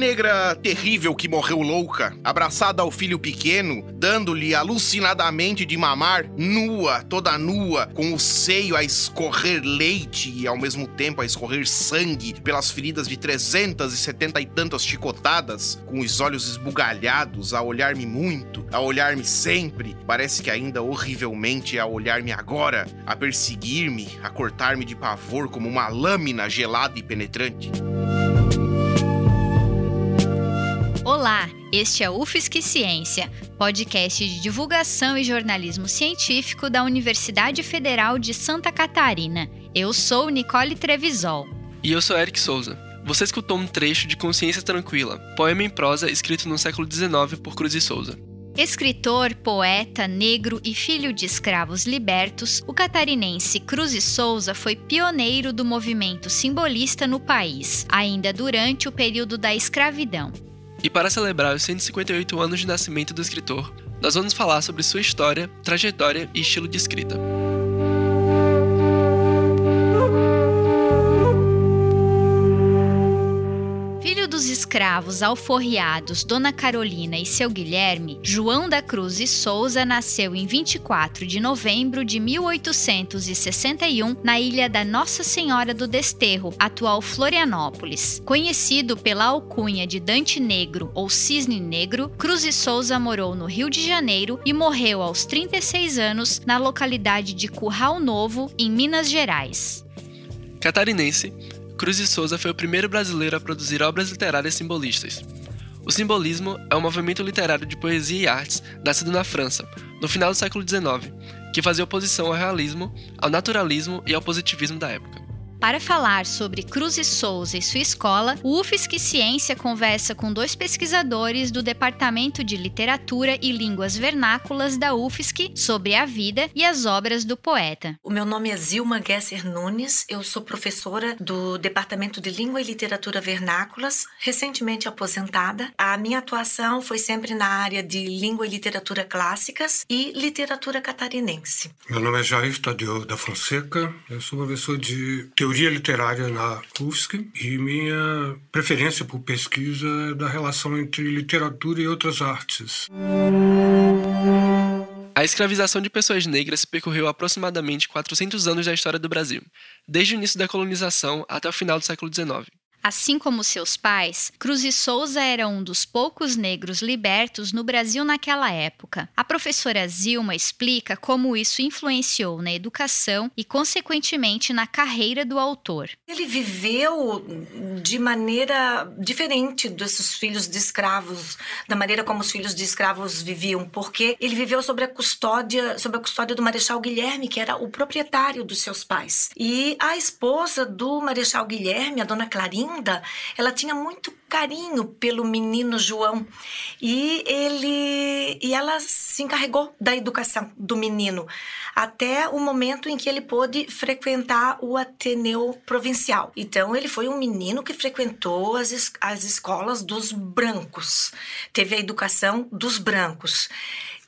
negra terrível que morreu louca, abraçada ao filho pequeno, dando-lhe alucinadamente de mamar, nua, toda nua, com o seio a escorrer leite e ao mesmo tempo a escorrer sangue pelas feridas de 370 e tantas chicotadas, com os olhos esbugalhados, a olhar-me muito, a olhar-me sempre, parece que ainda horrivelmente a olhar-me agora, a perseguir-me, a cortar-me de pavor como uma lâmina gelada e penetrante. Olá, este é o UFSC Ciência, podcast de divulgação e jornalismo científico da Universidade Federal de Santa Catarina. Eu sou Nicole Trevisol. E eu sou Eric Souza. Você escutou um trecho de Consciência Tranquila, poema em prosa escrito no século XIX por Cruz e Souza. Escritor, poeta, negro e filho de escravos libertos, o catarinense Cruz e Souza foi pioneiro do movimento simbolista no país, ainda durante o período da escravidão. E para celebrar os 158 anos de nascimento do escritor, nós vamos falar sobre sua história, trajetória e estilo de escrita. Dos escravos alforriados Dona Carolina e seu Guilherme, João da Cruz e Souza nasceu em 24 de novembro de 1861 na ilha da Nossa Senhora do Desterro, atual Florianópolis. Conhecido pela alcunha de Dante Negro ou Cisne Negro, Cruz e Souza morou no Rio de Janeiro e morreu aos 36 anos na localidade de Curral Novo, em Minas Gerais. Catarinense, Cruz de Souza foi o primeiro brasileiro a produzir obras literárias simbolistas. O simbolismo é um movimento literário de poesia e artes nascido na França, no final do século XIX, que fazia oposição ao realismo, ao naturalismo e ao positivismo da época. Para falar sobre Cruz e Souza e sua escola, o UFSC Ciência conversa com dois pesquisadores do Departamento de Literatura e Línguas Vernáculas da UFSC sobre a vida e as obras do poeta. O meu nome é Zilma Gesser Nunes, eu sou professora do Departamento de Língua e Literatura Vernáculas, recentemente aposentada. A minha atuação foi sempre na área de língua e literatura clássicas e literatura catarinense. Meu nome é Jair Tadeu da Fonseca, eu sou professor de teoria teoria literária na UFSC e minha preferência por pesquisa é da relação entre literatura e outras artes. A escravização de pessoas negras percorreu aproximadamente 400 anos da história do Brasil, desde o início da colonização até o final do século XIX. Assim como seus pais, Cruz e Souza era um dos poucos negros libertos no Brasil naquela época. A professora Zilma explica como isso influenciou na educação e, consequentemente, na carreira do autor. Ele viveu de maneira diferente desses filhos de escravos, da maneira como os filhos de escravos viviam, porque ele viveu sob a custódia, sob a custódia do Marechal Guilherme, que era o proprietário dos seus pais. E a esposa do Marechal Guilherme, a dona Clarinha, ela tinha muito carinho pelo menino João e ele e ela se encarregou da educação do menino até o momento em que ele pôde frequentar o Ateneu Provincial. Então ele foi um menino que frequentou as, as escolas dos brancos, teve a educação dos brancos.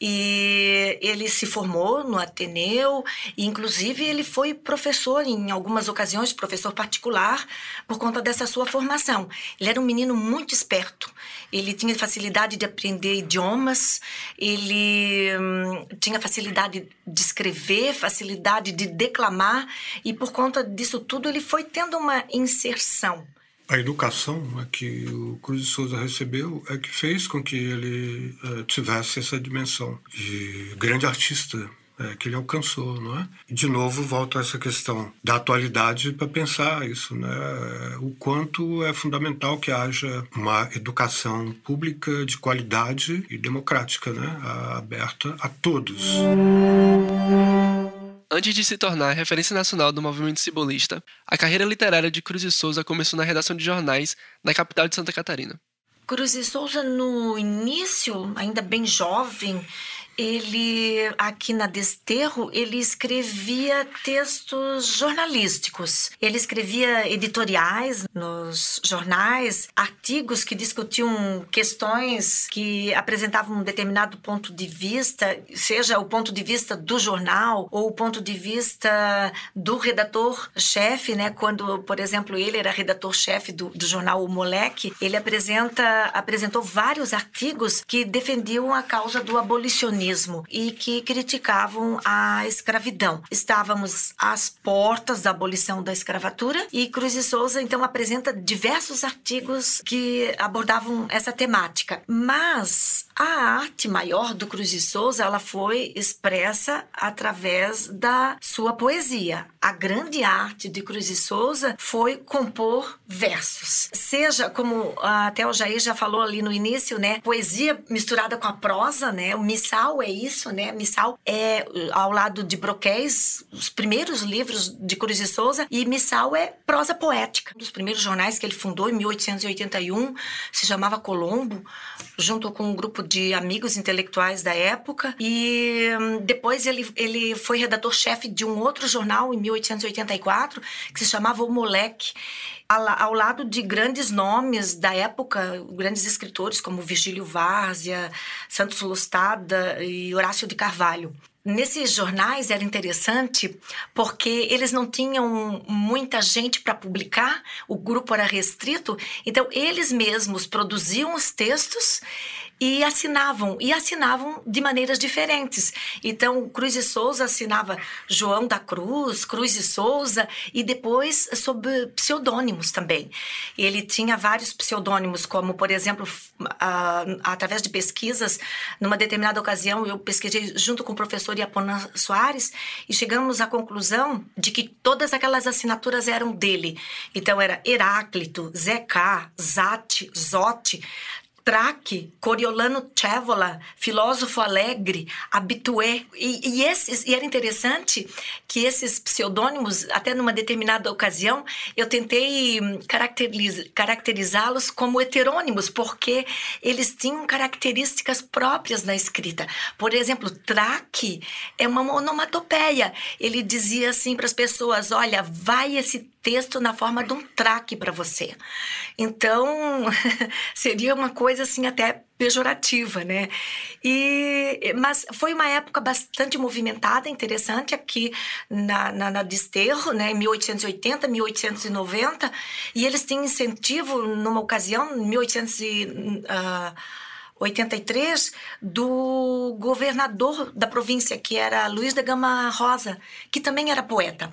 E ele se formou no Ateneu, e inclusive ele foi professor em algumas ocasiões, professor particular, por conta dessa sua formação. Ele era um menino muito esperto, ele tinha facilidade de aprender idiomas, ele hum, tinha facilidade de escrever, facilidade de declamar, e por conta disso tudo ele foi tendo uma inserção a educação né, que o Cruz de Souza recebeu é que fez com que ele uh, tivesse essa dimensão de grande artista é, que ele alcançou, não é? E de novo volta essa questão da atualidade para pensar isso, né? O quanto é fundamental que haja uma educação pública de qualidade e democrática, né? Aberta a todos. Antes de se tornar referência nacional do movimento simbolista, a carreira literária de Cruz e Souza começou na redação de jornais na capital de Santa Catarina. Cruz e Souza, no início, ainda bem jovem, ele aqui na Desterro, ele escrevia textos jornalísticos. Ele escrevia editoriais nos jornais, artigos que discutiam questões que apresentavam um determinado ponto de vista, seja o ponto de vista do jornal ou o ponto de vista do redator-chefe, né? Quando, por exemplo, ele era redator-chefe do, do jornal O Moleque, ele apresenta, apresentou vários artigos que defendiam a causa do abolicionismo e que criticavam a escravidão. Estávamos às portas da abolição da escravatura e Cruz e Souza então apresenta diversos artigos que abordavam essa temática. Mas a arte maior do Cruz e Souza ela foi expressa através da sua poesia. A grande arte de Cruz e Souza foi compor versos. Seja como até o Jair já falou ali no início, né, poesia misturada com a prosa, né? O missal é isso, né? Missal é ao lado de Broquéis, os primeiros livros de Cruz e Souza, e Missal é prosa poética. Um dos primeiros jornais que ele fundou em 1881 se chamava Colombo, junto com um grupo de amigos intelectuais da época. E hum, depois ele, ele foi redator-chefe de um outro jornal em 1884 que se chamava O Moleque ao lado de grandes nomes da época, grandes escritores como Virgílio Várzea, Santos Lustada e Horácio de Carvalho. Nesses jornais era interessante porque eles não tinham muita gente para publicar, o grupo era restrito, então eles mesmos produziam os textos e assinavam, e assinavam de maneiras diferentes. Então, Cruz e Souza assinava João da Cruz, Cruz e Souza, e depois sob pseudônimos também. Ele tinha vários pseudônimos, como, por exemplo, através de pesquisas, numa determinada ocasião, eu pesquisei junto com o professor Iapona Soares e chegamos à conclusão de que todas aquelas assinaturas eram dele. Então, era Heráclito, Zeca, Zate, Zote, Traque, Coriolano Cévola, filósofo alegre, habitué. E, e, esses, e era interessante que esses pseudônimos, até numa determinada ocasião, eu tentei caracteriz, caracterizá-los como heterônimos, porque eles tinham características próprias na escrita. Por exemplo, Traque é uma onomatopeia. Ele dizia assim para as pessoas: olha, vai esse texto na forma de um traque para você. Então, seria uma coisa assim até pejorativa, né? E, mas foi uma época bastante movimentada, interessante aqui na, na, na Desterro, né? 1880, 1890, e eles tinham incentivo numa ocasião, em 1883, uh, do governador da província, que era Luiz da Gama Rosa, que também era poeta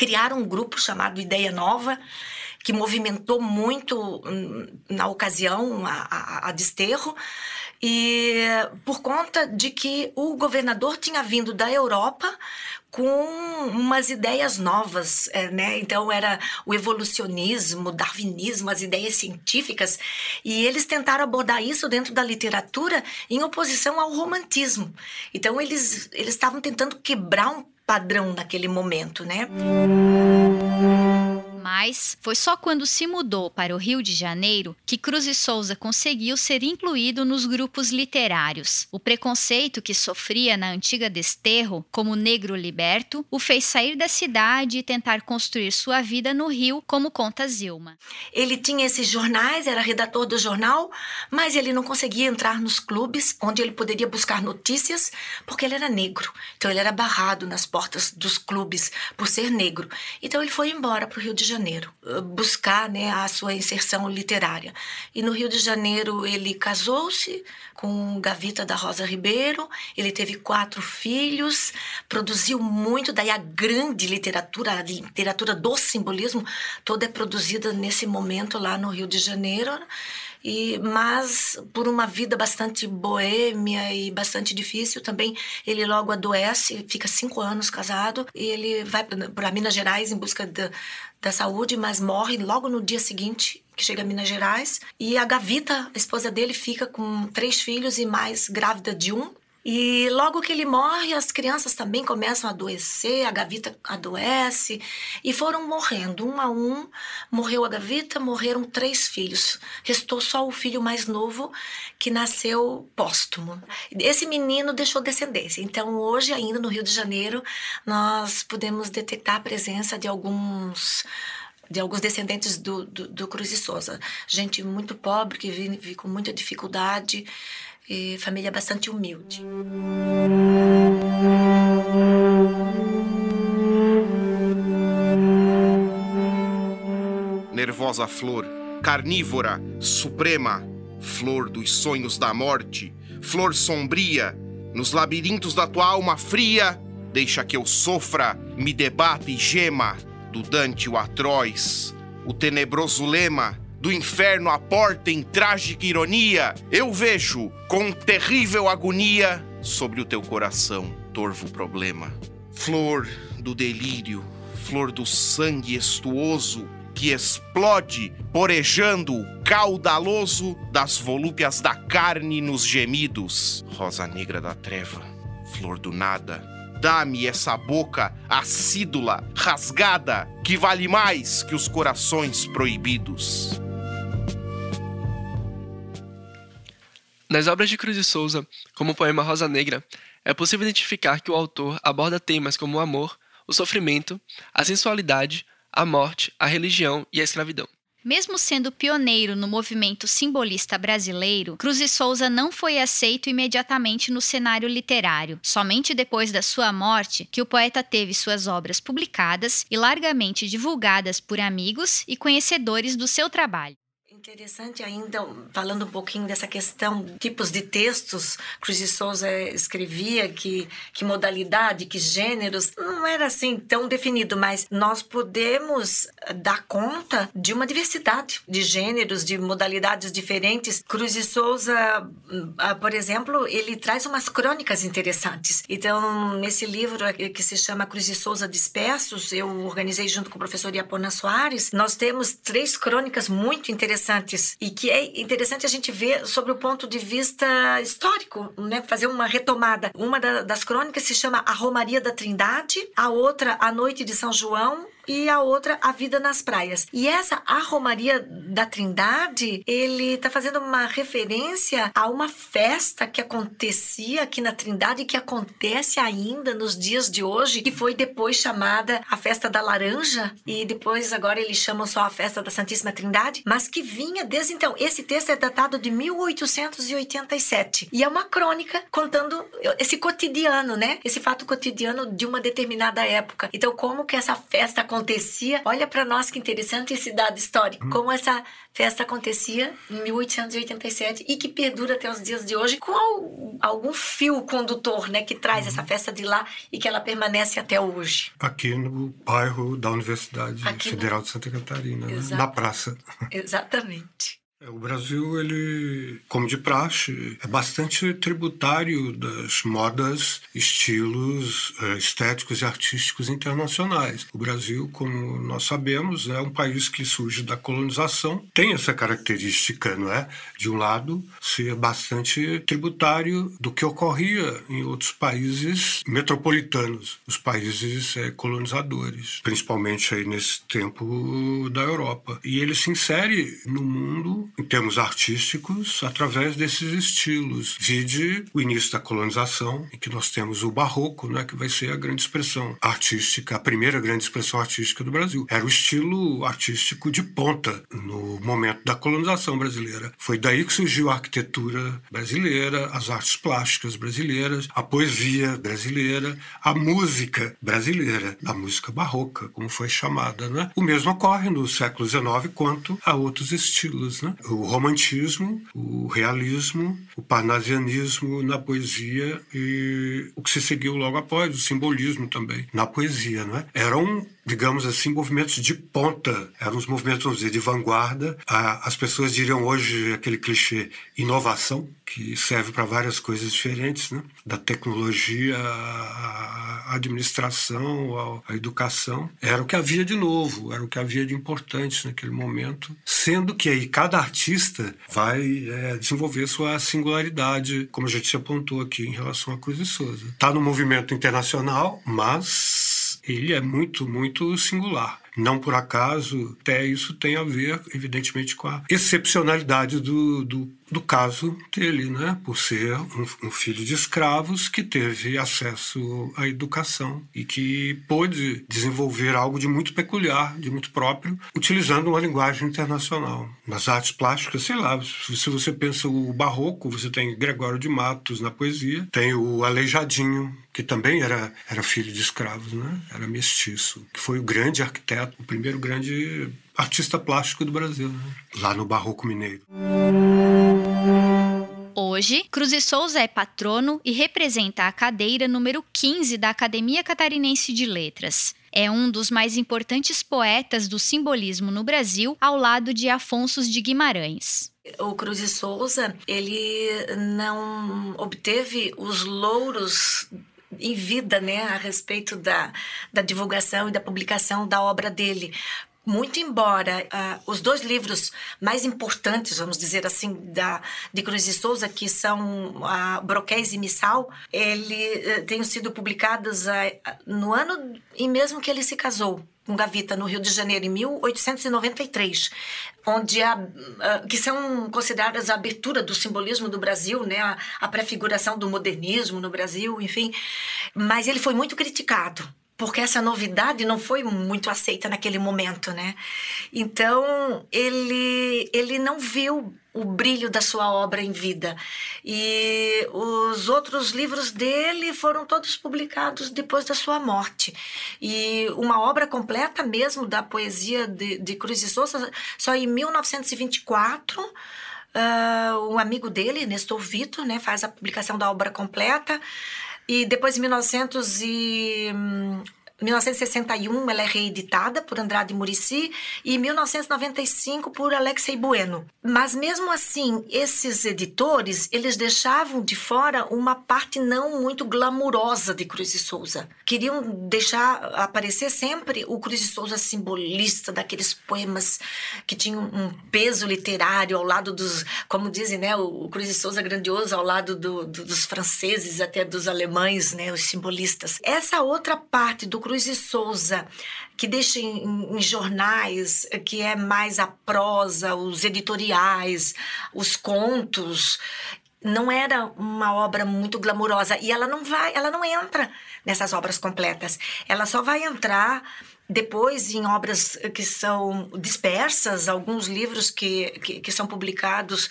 criaram um grupo chamado Ideia Nova, que movimentou muito hum, na ocasião a, a, a desterro, e por conta de que o governador tinha vindo da Europa com umas ideias novas, é, né? Então era o evolucionismo, darwinismo, as ideias científicas, e eles tentaram abordar isso dentro da literatura em oposição ao romantismo. Então eles eles estavam tentando quebrar um padrão naquele momento, né? Mas foi só quando se mudou para o Rio de Janeiro que Cruz e Souza conseguiu ser incluído nos grupos literários. O preconceito que sofria na antiga Desterro, como negro liberto, o fez sair da cidade e tentar construir sua vida no Rio, como conta Zilma. Ele tinha esses jornais, era redator do jornal, mas ele não conseguia entrar nos clubes onde ele poderia buscar notícias porque ele era negro. Então ele era barrado nas portas dos clubes por ser negro. Então ele foi embora para o Rio de Janeiro, eh, buscar né, a sua inserção literária. E no Rio de Janeiro ele casou-se com Gavita da Rosa Ribeiro, ele teve quatro filhos, produziu muito, daí a grande literatura, a literatura do simbolismo, toda é produzida nesse momento lá no Rio de Janeiro. E, mas por uma vida bastante boêmia e bastante difícil também, ele logo adoece, fica cinco anos casado e ele vai para Minas Gerais em busca da, da saúde, mas morre logo no dia seguinte que chega a Minas Gerais. E a Gavita, a esposa dele, fica com três filhos e mais grávida de um E logo que ele morre, as crianças também começam a adoecer, a Gavita adoece, e foram morrendo, um a um. Morreu a Gavita, morreram três filhos. Restou só o filho mais novo, que nasceu póstumo. Esse menino deixou descendência. Então, hoje, ainda no Rio de Janeiro, nós podemos detectar a presença de alguns de alguns descendentes do, do, do Cruz e Souza. Gente muito pobre, que vive com muita dificuldade, e família bastante humilde. Nervosa flor, carnívora, suprema, flor dos sonhos da morte, flor sombria, nos labirintos da tua alma fria, deixa que eu sofra, me debata e gema, do Dante o atroz, o tenebroso lema do inferno à porta em trágica ironia, eu vejo com terrível agonia sobre o teu coração torvo problema. Flor do delírio, flor do sangue estuoso que explode, porejando o caudaloso das volúpias da carne nos gemidos. Rosa negra da treva, flor do nada, Dá-me essa boca acídula, rasgada, que vale mais que os corações proibidos. Nas obras de Cruz de Souza, como o poema Rosa Negra, é possível identificar que o autor aborda temas como o amor, o sofrimento, a sensualidade, a morte, a religião e a escravidão. Mesmo sendo pioneiro no movimento simbolista brasileiro, Cruz e Souza não foi aceito imediatamente no cenário literário. Somente depois da sua morte que o poeta teve suas obras publicadas e largamente divulgadas por amigos e conhecedores do seu trabalho. Interessante ainda, falando um pouquinho dessa questão, tipos de textos, Cruz de Souza escrevia que, que modalidade, que gêneros, não era assim tão definido, mas nós podemos dar conta de uma diversidade de gêneros, de modalidades diferentes. Cruz de Souza, ah, por exemplo, ele traz umas crônicas interessantes. Então, nesse livro que se chama Cruz de Souza Dispersos, eu organizei junto com o professor Iapona Soares, nós temos três crônicas muito interessantes interessantes e que é interessante a gente ver sobre o ponto de vista histórico, né? Fazer uma retomada. Uma da, das crônicas se chama A Romaria da Trindade, a outra A Noite de São João e a outra A Vida nas Praias. E essa A Romaria da Trindade, ele está fazendo uma referência a uma festa que acontecia aqui na Trindade, que acontece ainda nos dias de hoje, que foi depois chamada a Festa da Laranja, e depois agora eles chamam só a Festa da Santíssima Trindade, mas que vinha desde então. Esse texto é datado de 1887 e é uma crônica contando esse cotidiano, né? Esse fato cotidiano de uma determinada época. Então, como que essa festa? Acontecia. Olha para nós que interessante esse dado histórico. Hum. Como essa festa acontecia em 1887 e que perdura até os dias de hoje com algum fio condutor, né, que traz essa hum. festa de lá e que ela permanece até hoje. Aqui no bairro da Universidade Aqui Federal no... de Santa Catarina, né? na praça. Exatamente. É, o Brasil, ele, como de praxe, é bastante tributário das modas, estilos é, estéticos e artísticos internacionais. O Brasil, como nós sabemos, é um país que surge da colonização, tem essa característica, não é? De um lado, ser bastante tributário do que ocorria em outros países metropolitanos, os países é, colonizadores, principalmente aí nesse tempo da Europa. E ele se insere no mundo em termos artísticos através desses estilos. Vide o início da colonização, em que nós temos o barroco, né, que vai ser a grande expressão artística, a primeira grande expressão artística do Brasil. Era o estilo artístico de ponta no momento da colonização brasileira. Foi daí que surgiu a arquitetura brasileira, as artes plásticas brasileiras, a poesia brasileira, a música brasileira, a música barroca, como foi chamada. Né? O mesmo ocorre no século XIX quanto a outros estilos. Né? O romantismo, o realismo, o parnasianismo na poesia e o que se seguiu logo após, o simbolismo também na poesia. Não é? Eram digamos assim, movimentos de ponta, eram os movimentos, vamos dizer, de vanguarda. As pessoas diriam hoje aquele clichê inovação, que serve para várias coisas diferentes, né? da tecnologia à administração, à educação. Era o que havia de novo, era o que havia de importante naquele momento, sendo que aí cada artista vai é, desenvolver sua singularidade, como a gente apontou aqui em relação a Cruz e Souza. Está no movimento internacional, mas ele é muito, muito singular. Não por acaso, até isso tem a ver, evidentemente, com a excepcionalidade do, do do caso dele, né? por ser um, um, filho de escravos que teve acesso à educação e que pôde desenvolver algo de muito peculiar, de muito próprio, utilizando uma linguagem internacional. Nas artes plásticas, sei lá, se você pensa o barroco, você tem Gregório de Matos na poesia, tem o Aleijadinho, que também era, era filho de escravos, né? era mestiço, que foi o grande arquiteto, o primeiro grande artista plástico do Brasil, né? lá no Barroco Mineiro. Hoje, Cruz e Souza é patrono e representa a cadeira número 15 da Academia Catarinense de Letras. É um dos mais importantes poetas do simbolismo no Brasil, ao lado de Afonso de Guimarães. O Cruz e Souza, ele não obteve os louros em vida, né, a respeito da, da divulgação e da publicação da obra dele, muito embora uh, os dois livros mais importantes, vamos dizer assim, da, de Cruz de Souza, que são uh, Broquéis e Missal, ele uh, tenham sido publicados uh, no ano e mesmo que ele se casou com Gavita no Rio de Janeiro em 1893, onde a, que são consideradas a abertura do simbolismo do Brasil, né, a, a prefiguração do modernismo no Brasil, enfim. Mas ele foi muito criticado porque essa novidade não foi muito aceita naquele momento, né? Então ele ele não viu o brilho da sua obra em vida. E os outros livros dele foram todos publicados depois da sua morte. E uma obra completa mesmo da poesia de, de Cruz de Souza só em 1924 uh, um amigo dele Nestor Vitor né faz a publicação da obra completa e depois, em 1900 e, 1961, hum, ela é reeditada por Andrade Murici e em 1995 por Alexei Bueno. Mas mesmo assim, esses editores, eles deixavam de fora uma parte não muito glamurosa de Cruz de Souza. Queriam deixar aparecer sempre o Cruz de Souza simbolista daqueles poemas que tinham um peso literário ao lado dos, como dizem, né, o Cruz de Souza grandioso ao lado do, do, dos franceses até dos alemães, né, os simbolistas. Essa outra parte do Cruz de Souza, que deixa em, em, jornais, que é mais a prosa, os editoriais, os contos, não era uma obra muito glamurosa e ela não vai, ela não entra nessas obras completas. Ela só vai entrar depois, em obras que são dispersas, alguns livros que, que, que, são publicados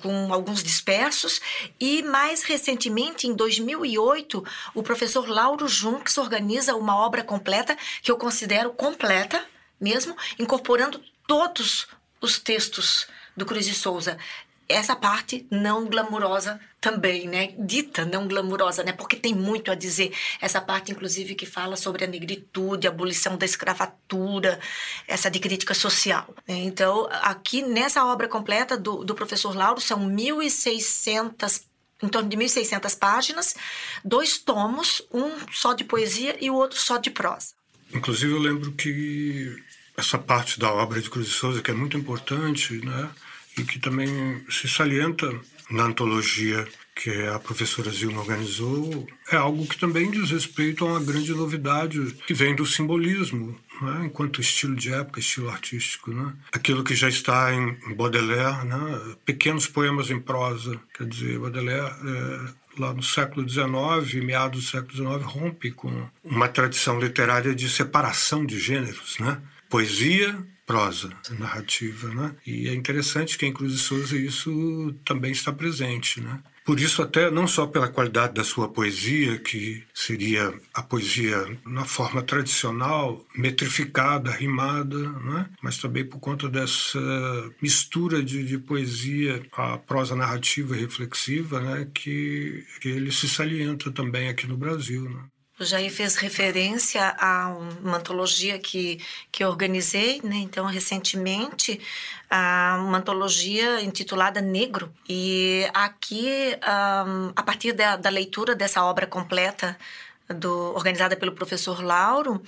com alguns dispersos, e mais recentemente, em 2008, o professor Lauro Junks organiza uma obra completa, que eu considero completa mesmo, incorporando todos os textos do Cruz de Souza essa parte não glamurosa também, né? Dita não glamurosa, né? Porque tem muito a dizer. Essa parte, inclusive, que fala sobre a negritude, a abolição da escravatura, essa de crítica social. Né? Então, aqui nessa obra completa do, do professor Lauro, são 1.600 em torno de 1.600 páginas, dois tomos, um só de poesia e o outro só de prosa. Inclusive, eu lembro que essa parte da obra de Cruz de Souza, que é muito importante, né? E que também se salienta na antologia que a professora Zilma organizou, é algo que também diz respeito a uma grande novidade que vem do simbolismo, né? enquanto estilo de época, estilo artístico. Né? Aquilo que já está em Baudelaire, né? pequenos poemas em prosa. Quer dizer, Baudelaire, é, lá no século XIX, meados do século XIX, rompe com uma tradição literária de separação de gêneros. Né? Poesia prosa narrativa, né? E é interessante que em Cruz de Souza isso também está presente, né? Por isso, até não só pela qualidade da sua poesia, que seria a poesia na forma tradicional, metrificada, rimada, né? mas também por conta dessa mistura de, de poesia à prosa narrativa e reflexiva, né? que, que ele se salienta também aqui no Brasil. Né? O Jair fez referência a uma antologia que, que organizei, né? Então, recentemente, a uma antologia intitulada Negro. E aqui, a partir da, da leitura dessa obra completa, do, organizada pelo professor Lauro,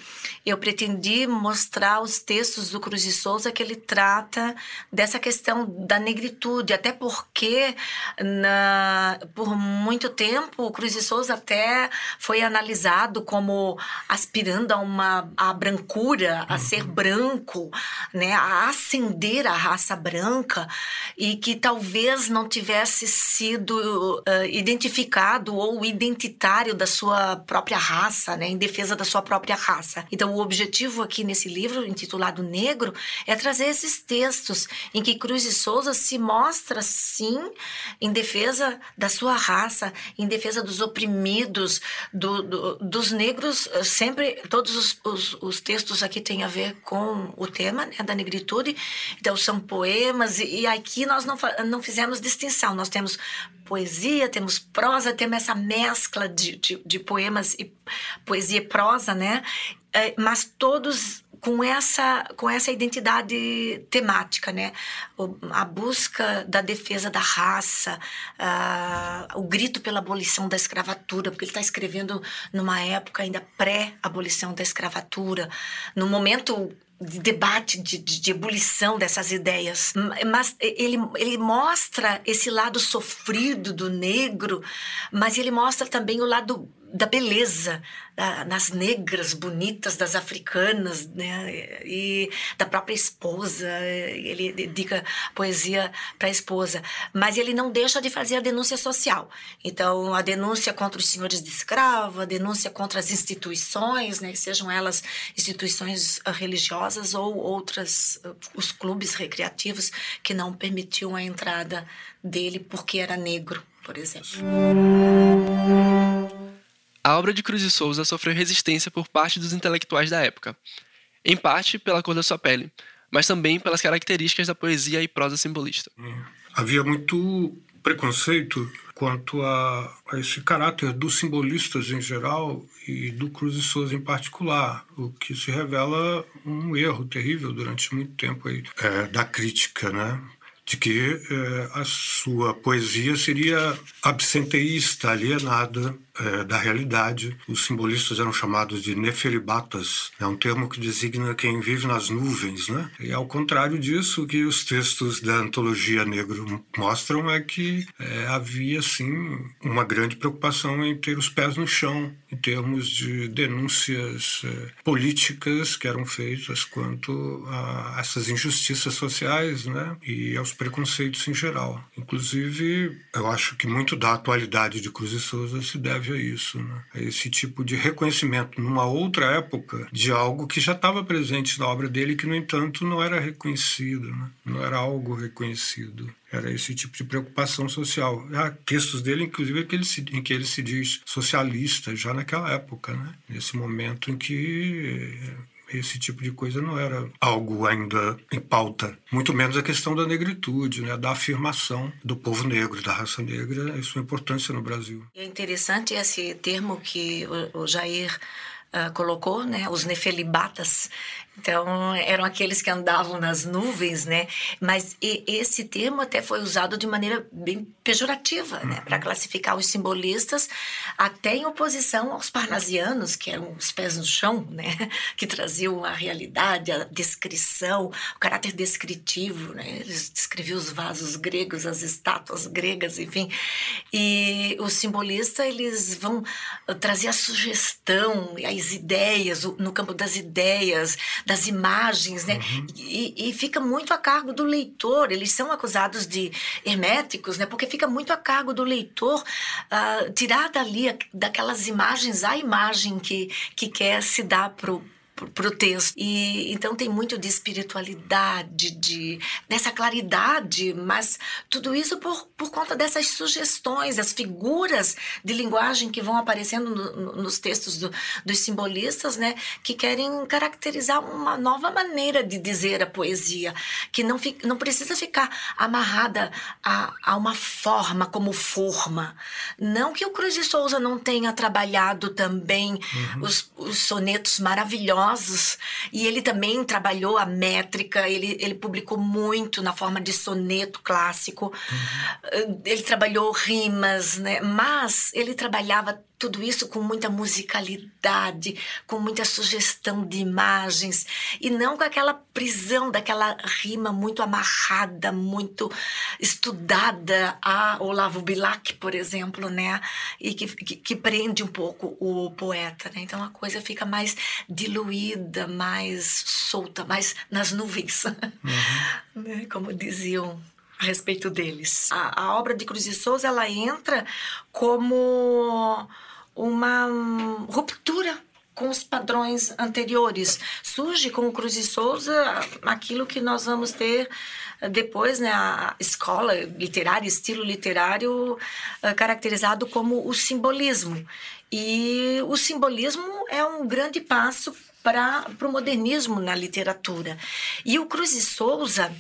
eu pretendi mostrar os textos do Cruz de Souza que ele trata dessa questão da negritude, até porque na, por muito tempo o Cruz de Souza até foi analisado como aspirando a uma a brancura, a uhum. ser branco, né, a ascender a raça branca e que talvez não tivesse sido uh, identificado ou identitário da sua própria própria raça, né, em defesa da sua própria raça. Então, o objetivo aqui nesse livro, intitulado Negro, é trazer esses textos em que Cruz de Souza se mostra, sim, em defesa da sua raça, em defesa dos oprimidos, do, do, dos negros. Sempre, todos os, os, os, textos aqui têm a ver com o tema né, da negritude. Então, são poemas, e, e aqui nós não, não fizemos distinção. Nós temos poesia, temos prosa, temos essa mescla de, de, de poemas e poesia e prosa, né? É, mas todos com essa com essa identidade temática, né? a busca da defesa da raça, uh, o grito pela abolição da escravatura, porque ele está escrevendo numa época ainda pré-abolição da escravatura, no momento de debate, de, de, de, ebulição dessas ideias. Mas ele, ele mostra esse lado sofrido do negro, mas ele mostra também o lado da beleza da, nas negras bonitas das africanas, né? E da própria esposa. Ele dedica poesia para a esposa, mas ele não deixa de fazer a denúncia social. Então, a denúncia contra os senhores de escravo, a denúncia contra as instituições, né? Sejam elas instituições religiosas ou outras, os clubes recreativos que não permitiam a entrada dele porque era negro, por exemplo. A obra de Cruz de Souza sofreu resistência por parte dos intelectuais da época, em parte pela cor da sua pele, mas também pelas características da poesia e prosa simbolista. Havia muito preconceito quanto a, a, esse caráter dos simbolistas em geral e do Cruz de Souza em particular, o que se revela um erro terrível durante muito tempo aí, é, da crítica, né? de que eh, a sua poesia seria absenteísta, alienada eh, da realidade. Os simbolistas eram chamados de neferibatas, é um termo que designa quem vive nas nuvens, né? E ao contrário disso, o que os textos da antologia negro mostram é que eh, havia, sim, uma grande preocupação em ter os pés no chão, em termos de denúncias políticas que eram feitas quanto a essas injustiças sociais, né? E aos preconceitos em geral. Inclusive, eu acho que muito da atualidade de Cruz e Souza se deve isso, né? a esse tipo de reconhecimento numa outra época de algo que já estava presente na obra dele que, no entanto, não era reconhecido, né? não era algo reconhecido. Era esse tipo de preocupação social. Há textos dele, inclusive, em que ele se, em que ele se diz socialista já naquela época, né? nesse momento em que esse tipo de coisa não era algo ainda em pauta. Muito menos a questão da negritude, né, da afirmação do povo negro, da raça negra, e sua importância no Brasil. É interessante esse termo que o Jair Uh, colocou, né, os nefelibatas. Então, eram aqueles que andavam nas nuvens, né? Mas esse termo até foi usado de maneira bem pejorativa, né? Para uhum. classificar os simbolistas, até em oposição aos parnasianos, que eram os pés no chão, né? Que traziam a realidade, a descrição, o caráter descritivo, né? Eles descreviam os vasos gregos, as estátuas gregas, enfim. E os simbolistas, eles vão trazer a sugestão, as ideias, no campo das ideias, das imagens, né? Uhum. E, e, fica muito a cargo do leitor. Eles são acusados de herméticos, né? Porque fica muito a cargo do leitor uh, tirar dali daquelas imagens a imagem que, que quer se dar pro para o texto. E então tem muito de espiritualidade, de dessa claridade, mas tudo isso por, por conta dessas sugestões, as figuras de linguagem que vão aparecendo no, no, nos textos do, dos simbolistas, né, que querem caracterizar uma nova maneira de dizer a poesia, que não, fica, não precisa ficar amarrada a, a uma forma como forma. Não que o Cruz de Souza não tenha trabalhado também uhum. os, os sonetos maravilhosos e ele também trabalhou a métrica, ele, ele publicou muito na forma de soneto clássico, uhum. ele trabalhou rimas, né? mas ele trabalhava tudo isso com muita musicalidade, com muita sugestão de imagens e não com aquela prisão daquela rima muito amarrada, muito estudada a Olavo Bilac, por exemplo, né? E que, que, que prende um pouco o poeta, né? Então a coisa fica mais diluída, mais solta, mais nas nuvens, uhum. né? como diziam a respeito deles. A, a obra de Cruz de Souza ela entra como uma ruptura com os padrões anteriores. Surge com Cruz de Souza aquilo que nós vamos ter depois, né, a escola literária, estilo literário uh, caracterizado como o simbolismo. E o simbolismo é um grande passo para o modernismo na literatura. E o Cruz de Souza,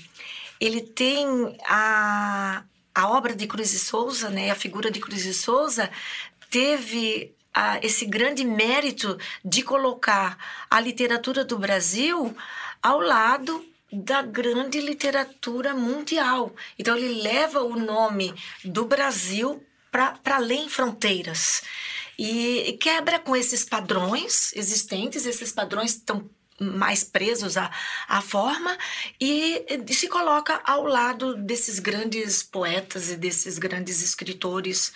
ele tem a, a obra de Cruz de Souza, né, a figura de Cruz de Souza, teve ah, esse grande mérito de colocar a literatura do Brasil ao lado da grande literatura mundial. Então, ele leva o nome do Brasil para além fronteiras. E quebra com esses padrões existentes, esses padrões estão mais presos à, à forma e, e se coloca ao lado desses grandes poetas e desses grandes escritores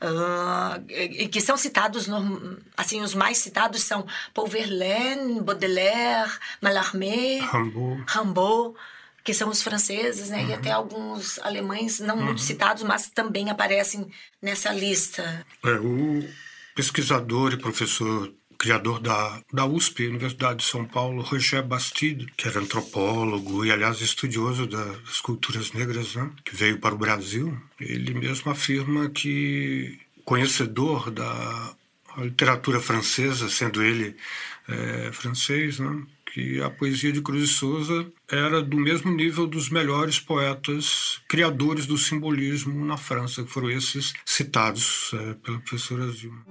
uh, que são citados, no, assim, os mais citados são Paul Verlaine, Baudelaire, Mallarmé, Rimbaud, Rimbaud que são os franceses, né? Uhum. E até alguns alemães não uhum. muito citados, mas também aparecem nessa lista. É, o pesquisador e professor criador da, da USP, Universidade de São Paulo, Roger Bastide, que era antropólogo e, aliás, estudioso das culturas negras, né, que veio para o Brasil, ele mesmo afirma que, conhecedor da literatura francesa, sendo ele é, francês, né, que a poesia de Cruz de Souza era do mesmo nível dos melhores poetas criadores do simbolismo na França, que foram esses citados é, pela professora Zilma.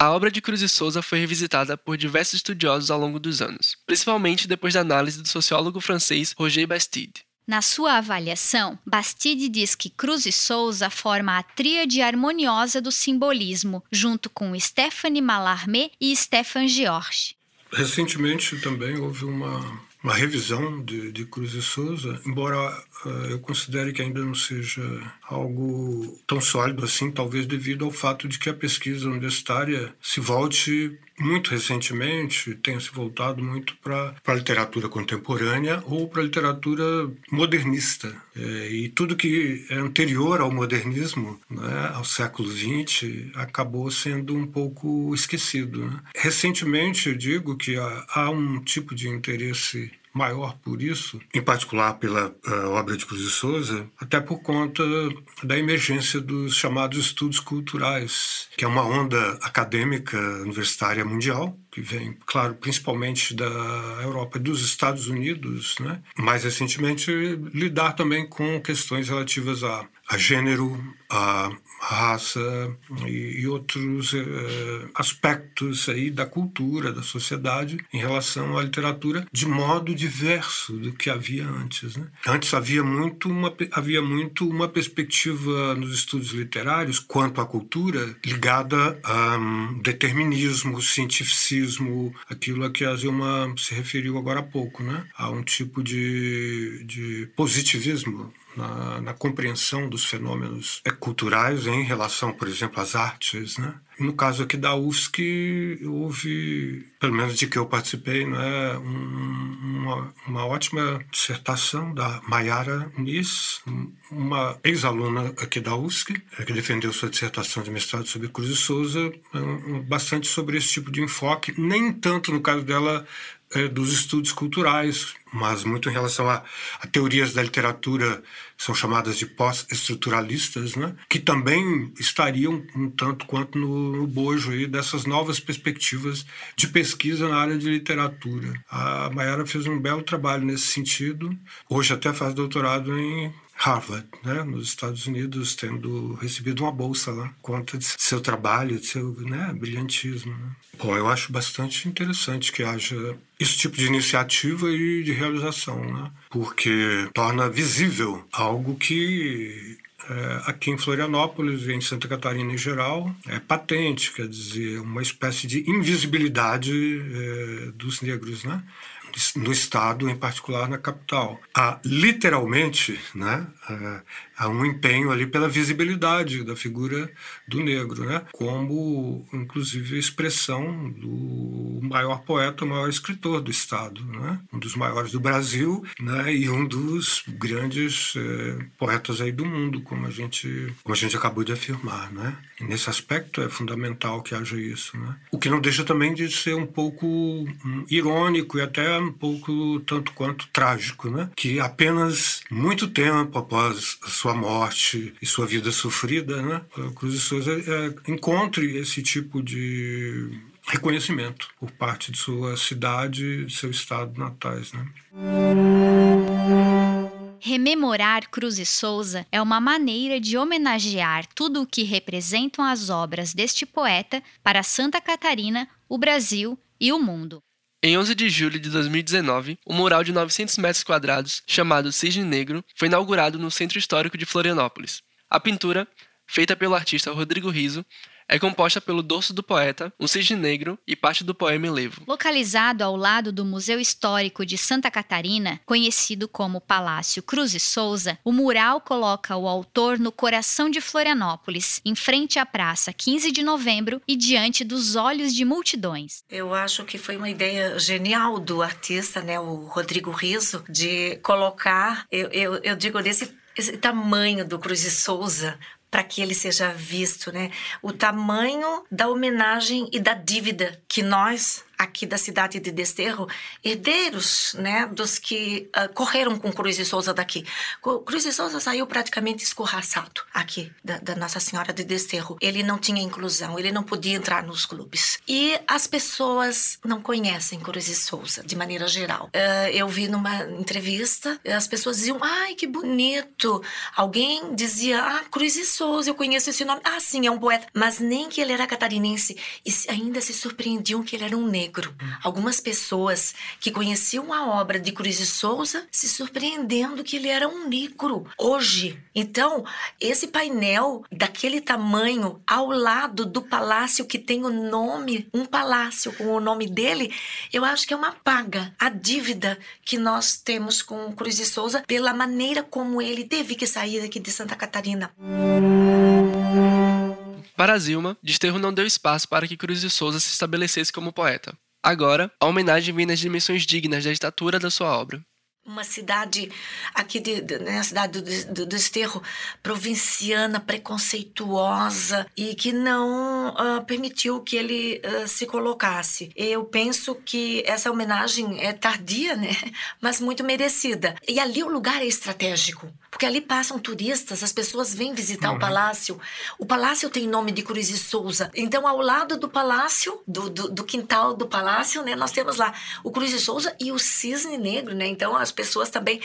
A obra de Cruz e Souza foi revisitada por diversos estudiosos ao longo dos anos, principalmente depois da análise do sociólogo francês Roger Bastide. Na sua avaliação, Bastide diz que Cruz e Souza forma a tríade harmoniosa do simbolismo, junto com Stephanie Mallarmé e Stefan George. Recentemente também houve uma, uma revisão de, de Cruz e Souza, embora eu considere que ainda não seja algo tão sólido assim, talvez devido ao fato de que a pesquisa universitária se volte muito recentemente, tenha se voltado muito para a literatura contemporânea ou para a literatura modernista. É, e tudo que é anterior ao modernismo, né, ao século XX, acabou sendo um pouco esquecido. Né? Recentemente, eu digo que há, há um tipo de interesse maior por isso, em particular pela uh, obra de Cruz de Souza, até por conta da emergência dos chamados estudos culturais, que é uma onda acadêmica universitária mundial, que vem, claro, principalmente da Europa e dos Estados Unidos, né? mais recentemente lidar também com questões relativas a, a gênero, a raça e, e outros eh, aspectos aí da cultura, da sociedade em relação à literatura de modo diverso do que havia antes. Né? Antes havia muito, uma, havia muito uma perspectiva nos estudos literários quanto à cultura ligada a um, determinismo, cientificismo, aquilo a que a Zilma se referiu agora há pouco, né? a um tipo de, de positivismo na, na, compreensão dos fenômenos é, culturais em relação, por exemplo, às artes. Né? No caso aqui da UFSC, houve, pelo menos de que eu participei, né, um, uma, uma ótima dissertação da Mayara Nis, uma ex-aluna aqui da UFSC, é, que defendeu sua dissertação de mestrado sobre Cruz e Souza, bastante sobre esse tipo de enfoque, nem tanto no caso dela é, dos estudos culturais, mas muito em relação a, a teorias da literatura são chamadas de pós-estruturalistas, né? que também estariam um tanto quanto no, no bojo aí dessas novas perspectivas de pesquisa na área de literatura. A Mayara fez um belo trabalho nesse sentido. Hoje até faz doutorado em Harvard, né, nos Estados Unidos, tendo recebido uma bolsa lá, conta de seu trabalho, de seu né, brilhantismo. Né. Bom, eu acho bastante interessante que haja esse tipo de iniciativa e de realização, né, porque torna visível algo que é, aqui em Florianópolis e em Santa Catarina em geral é patente, quer dizer, uma espécie de invisibilidade é, dos negros, né? No estado, em particular na capital. Há literalmente, né, há um empenho ali pela visibilidade da figura do negro, né, como inclusive expressão do maior poeta, o maior escritor do estado, né, um dos maiores do Brasil, né, e um dos grandes é, poetas aí do mundo, como a gente, como a gente acabou de afirmar, né. E nesse aspecto é fundamental que haja isso, né. O que não deixa também de ser um pouco um, irônico e até um pouco tanto quanto trágico, né? Que apenas muito tempo após sua morte e sua vida sofrida, né? Cruz de Souza é, encontre esse tipo de reconhecimento por parte de sua cidade, de seu estado natais, né? Rememorar Cruz e Souza é uma maneira de homenagear tudo o que representam as obras deste poeta para Santa Catarina, o Brasil e o mundo. Em 11 de julho de 2019, um mural de 900 metros quadrados, chamado Cisne Negro, foi inaugurado no Centro Histórico de Florianópolis. A pintura, feita pelo artista Rodrigo Riso, é composta pelo dorso do poeta, um cisne negro e parte do poema Elevo. Localizado ao lado do Museu Histórico de Santa Catarina, conhecido como Palácio Cruz e Souza, o mural coloca o autor no coração de Florianópolis, em frente à Praça 15 de Novembro e diante dos olhos de multidões. Eu acho que foi uma ideia genial do artista, né, o Rodrigo Riso, de colocar, eu, eu, eu digo desse esse tamanho do Cruz e Souza para que ele seja visto, né? O tamanho da homenagem e da dívida que nós aqui da cidade de Desterro, herdeiros né, dos que uh, correram com Cruz e Souza daqui. Cruz e Souza saiu praticamente escorraçado aqui da, da, Nossa Senhora de Desterro. Ele não tinha inclusão, ele não podia entrar nos clubes. E as pessoas não conhecem Cruz e Souza, de maneira geral. Uh, eu vi numa entrevista, as pessoas diziam, ai, que bonito. Alguém dizia, ah, Cruz e Souza, eu conheço esse nome. Ah, sim, é um poeta. Mas nem que ele era catarinense. E ainda se surpreendiam que ele era um negro negro. Algumas pessoas que conheciam a obra de Cruz de Souza se surpreendendo que ele era um negro hoje. Então, esse painel daquele tamanho ao lado do palácio que tem o nome, um palácio com o nome dele, eu acho que é uma paga a dívida que nós temos com Cruz de Souza pela maneira como ele teve que sair daqui de Santa Catarina. Para Zilma, Desterro não deu espaço para que Cruz de Souza se estabelecesse como poeta. Agora, a homenagem vem nas dimensões dignas da estatura da sua obra. Uma cidade aqui de, de né, cidade do, do, do provinciana preconceituosa e que não uh, permitiu que ele uh, se colocasse. Eu penso que essa homenagem é tardia né mas muito merecida. E ali o lugar é estratégico porque ali passam turistas as pessoas vêm visitar uhum. o palácio o palácio tem nome de Cruz e Souza então ao lado do palácio do, do, do quintal do palácio né nós temos lá o Cruz e Souza e o cisne negro né então as pessoas também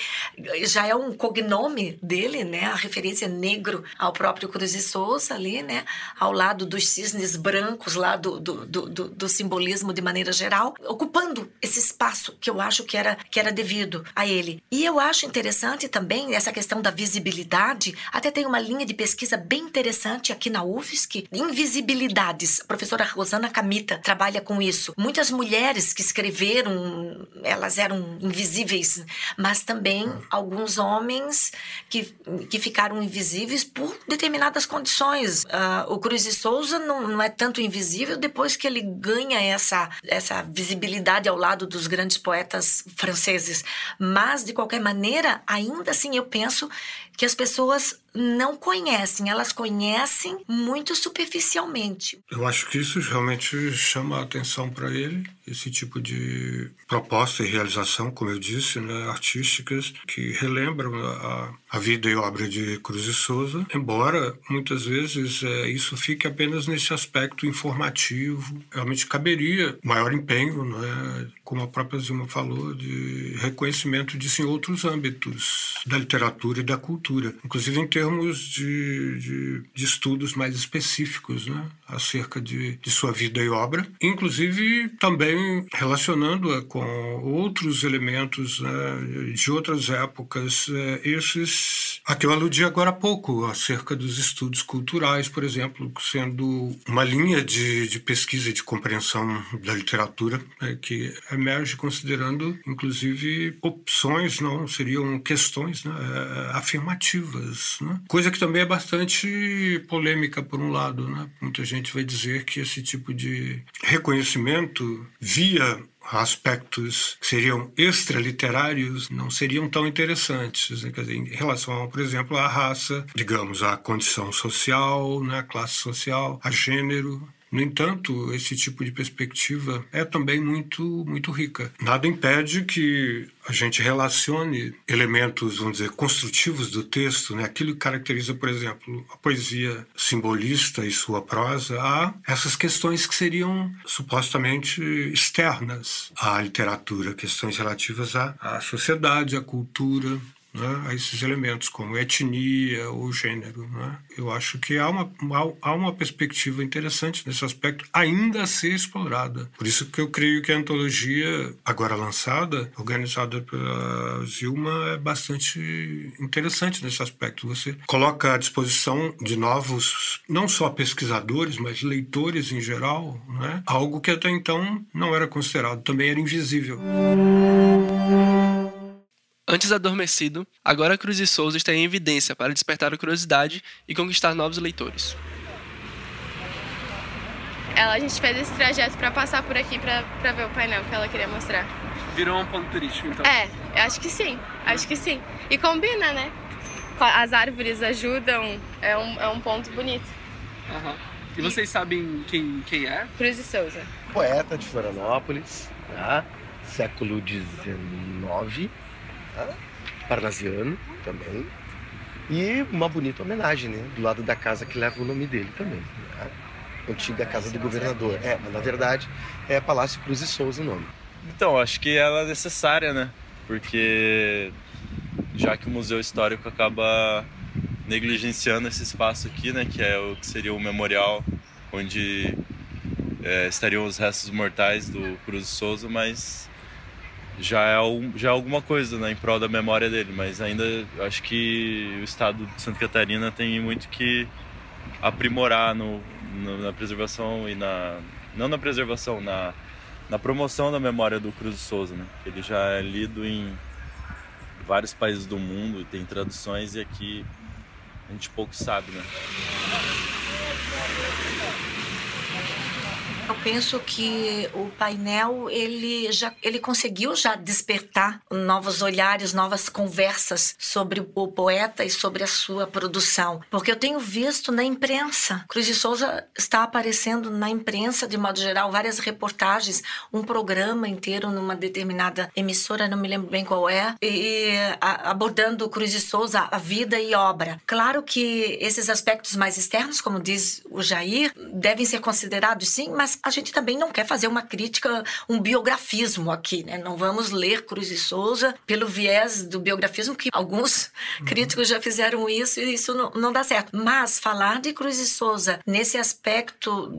já é um cognome dele, né? A referência negro ao próprio Cruz e Souza ali, né? Ao lado dos cisnes brancos lá do, do, do, do, simbolismo de maneira geral, ocupando esse espaço que eu acho que era, que era devido a ele. E eu acho interessante também essa questão questão da visibilidade, até tem uma linha de pesquisa bem interessante aqui na UFSC, invisibilidades. A professora Rosana Camita trabalha com isso. Muitas mulheres que escreveram, elas eram invisíveis, mas também alguns homens que, que ficaram invisíveis por determinadas condições. Uh, o Cruz de Souza não, não é tanto invisível depois que ele ganha essa, essa visibilidade ao lado dos grandes poetas franceses. Mas, de qualquer maneira, ainda assim eu penso eso que as pessoas não conhecem, elas conhecem muito superficialmente. Eu acho que isso realmente chama a atenção para ele, esse tipo de proposta e realização, como eu disse, né, artísticas, que relembram a, a vida e obra de Cruz e Souza, embora muitas vezes é, isso fique apenas nesse aspecto informativo, realmente caberia maior empenho, né, como a própria Zilma falou, de reconhecimento disso em outros âmbitos da literatura e da cultura, inclusive em termos termos de, de, de estudos mais específicos né, acerca de, de sua vida e obra, inclusive também relacionando-a com outros elementos né, de outras épocas, é, esses a que eu aludi agora há pouco, acerca dos estudos culturais, por exemplo, sendo uma linha de, de pesquisa e de compreensão da literatura é, que emerge considerando, inclusive, opções, não seriam questões né, é, afirmativas. Né? Coisa que também é bastante polêmica, por um lado. Né? Muita gente vai dizer que esse tipo de reconhecimento via aspectos que seriam extraliterários não seriam tão interessantes, né? dizer, em relação, por exemplo, à raça, digamos, à condição social, né? à classe social, a gênero, no entanto, esse tipo de perspectiva é também muito, muito rica. Nada impede que a gente relacione elementos, vamos dizer, construtivos do texto, né? aquilo que caracteriza, por exemplo, a poesia simbolista e sua prosa, a essas questões que seriam supostamente externas à literatura, questões relativas à, à sociedade, à cultura, né, a esses elementos, como etnia ou gênero. Né? Eu acho que há uma, há uma perspectiva interessante nesse aspecto ainda a ser explorada. Por isso que eu creio que a antologia, agora lançada, organizada pela Zilma, é bastante interessante nesse aspecto. Você coloca à disposição de novos, não só pesquisadores, mas leitores em geral, né? algo que até então não era considerado, também era invisível. Antes adormecido, agora Cruz e Souza está em evidência para despertar a curiosidade e conquistar novos leitores. Ela, a gente fez esse trajeto para passar por aqui para ver o painel que ela queria mostrar. Virou um ponto turístico, então? É, acho que sim, acho que sim. E combina, né? As árvores ajudam, é um, é um ponto bonito. Uhum. E, e vocês sabem quem, quem é? Cruz e Souza. Poeta de Florianópolis, tá? século XIX parnasiano também. E uma bonita homenagem, né? Do lado da casa que leva o nome dele também. Né? Antiga casa do governador. É, mas na verdade é Palácio Cruz e Souza o nome. Então, acho que ela é necessária, né? Porque já que o Museu Histórico acaba negligenciando esse espaço aqui, né? Que é o que seria o memorial onde é, estariam os restos mortais do Cruz e Souza, mas já é, um, já é alguma coisa né, em prol da memória dele, mas ainda acho que o estado de Santa Catarina tem muito que aprimorar no, no, na preservação e na. não na preservação, na, na promoção da memória do Cruz de Souza. Né? Ele já é lido em vários países do mundo, tem traduções e aqui a gente pouco sabe. Né? Eu penso que o painel ele já ele conseguiu já despertar novos olhares, novas conversas sobre o poeta e sobre a sua produção, porque eu tenho visto na imprensa, Cruz de Souza está aparecendo na imprensa de modo geral várias reportagens, um programa inteiro numa determinada emissora, não me lembro bem qual é, e abordando Cruz de Souza a vida e obra. Claro que esses aspectos mais externos, como diz o Jair, devem ser considerados sim, mas a gente também não quer fazer uma crítica, um biografismo aqui, né? Não vamos ler Cruz e Souza pelo viés do biografismo, que alguns uhum. críticos já fizeram isso e isso não, não dá certo. Mas falar de Cruz e Souza nesse aspecto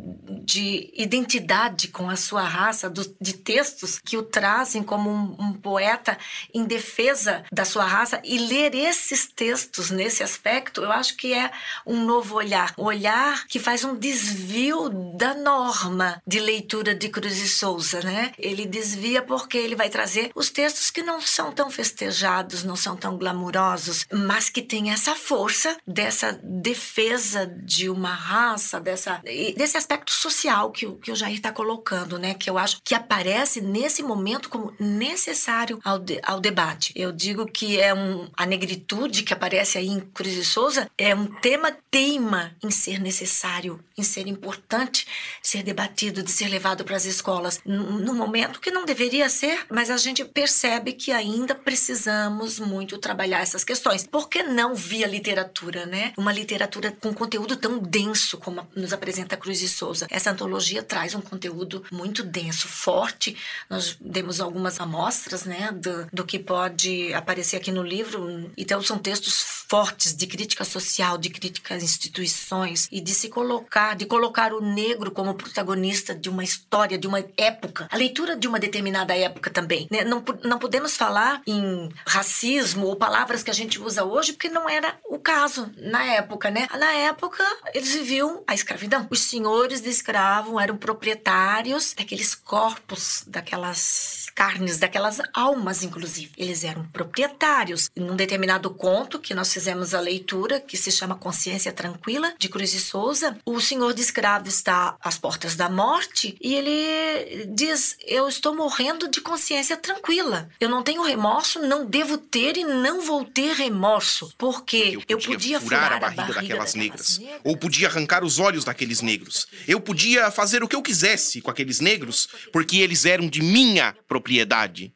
de identidade com a sua raça, do, de textos que o trazem como um, um poeta em defesa da sua raça e ler esses textos nesse aspecto, eu acho que é um novo olhar, um olhar que faz um desvio da norma de leitura de Cruz e Souza, né? Ele desvia porque ele vai trazer os textos que não são tão festejados, não são tão glamurosos, mas que têm essa força dessa defesa de uma raça, dessa desse aspecto social que, o, que o Jair está colocando, né? Que eu acho que aparece nesse momento como necessário ao, de, ao debate. Eu digo que é um, a negritude que aparece aí em Cruz e Souza é um tema teima em ser necessário, em ser importante, ser debatido, de ser levado para as escolas no momento que não deveria ser, mas a gente percebe que ainda precisamos muito trabalhar essas questões. Por que não via literatura, né? Uma literatura com conteúdo tão denso como nos apresenta Cruz e Souza. Essa antologia traz um conteúdo muito denso, forte. Nós demos algumas amostras, né, do, do que pode aparecer aqui no livro. Então são textos fortes de crítica social, de crítica às instituições e de se colocar, de colocar o negro como protagonista de uma história, de uma época, a leitura de uma determinada época também. Né? Não, não podemos falar em racismo ou palavras que a gente usa hoje porque não era o caso na época, né? Na época eles viviam a escravidão. Os senhores de escravo eram proprietários daqueles corpos, daquelas carnes, daquelas almas, inclusive. Eles eram proprietários. Num determinado conto que nós fizemos a leitura, que se chama Consciência Tranquila, de Cruz e Souza, o senhor de escravo está às portas da morte e ele diz: Eu estou morrendo de consciência tranquila. Eu não tenho remorso, não devo ter e não vou ter remorso, porque eu podia, eu podia furar, furar, a barriga, a barriga daquelas, daquelas negras, negras, ou podia arrancar os olhos daqueles negros. Eu podia fazer o que eu quisesse com aqueles negros, porque eles eram de minha propriedade.